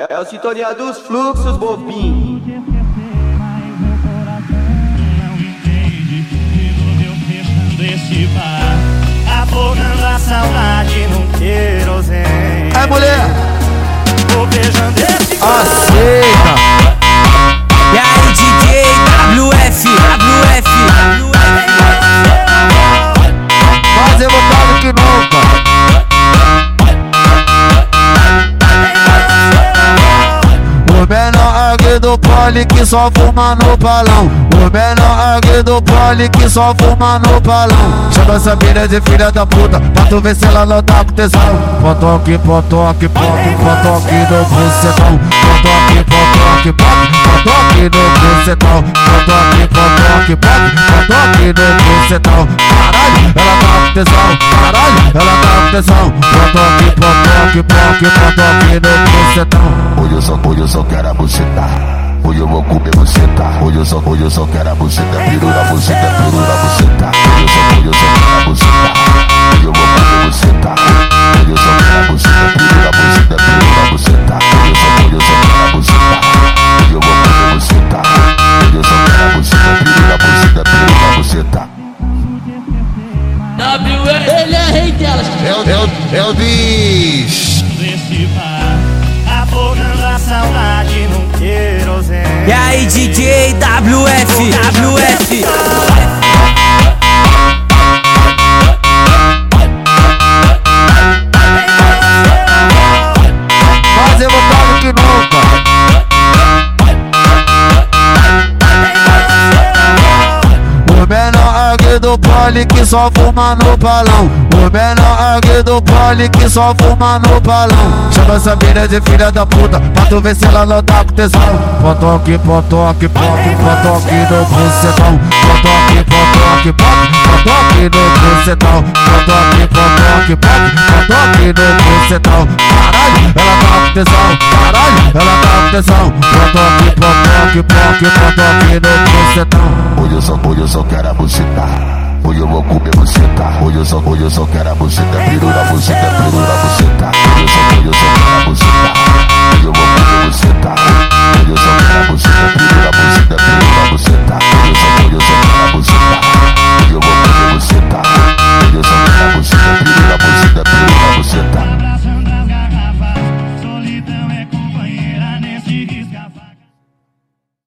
É, é o sintonia dos fluxos, bobinho. Desse bar, afogando a saudade num querosene. É mulher, menor aqui do pole que só fuma no balão. O menor aqui do pole que só fuma no balão. Chama essa mina de filha da puta, pra tu ver se ela não tá com tesão. Aqui, ponto, ponto aqui no bucetão. Aqui, ponto, ponto aqui no bucetão. Aqui, ponto, ponto aqui no bucetão. Caralho, ela tá com tesão. Caralho, tesão. Aqui, ponto, ponto aqui no bucetão. Hoje eu só, hoje eu só quero a buceta. Hoje eu vou comer buceta. Hoje eu só, hoje eu só quero a buceta. Piru na buceta, piru na buceta. Hoje eu só, hoje eu só Ele é rei delas. É o, é o, é o bicho. Desse bar, afogando a saudade num querosene. e aí, DJ WF, WF. Do pole que só fuma no balão. O menor aqui do pole que só fuma no balão. Chama essa mina de filha da puta, pra tu ver se ela não tá com tesão. Aqui, ponto, ponto aqui no bucetão. Aqui, ponto, ponto aqui no bucetão. Aqui, ponto, ponto aqui no bucetão. Caralho, ela tá com tesão. Caralho, ela tá com tesão. Aqui, ponto, ponto aqui no bucetão. Hoje eu só, hoje eu só quero a buceta. Hoje eu vou comer buceta. Hoje eu só, hoje eu só quero a buceta. Piru na buceta, piru na buceta.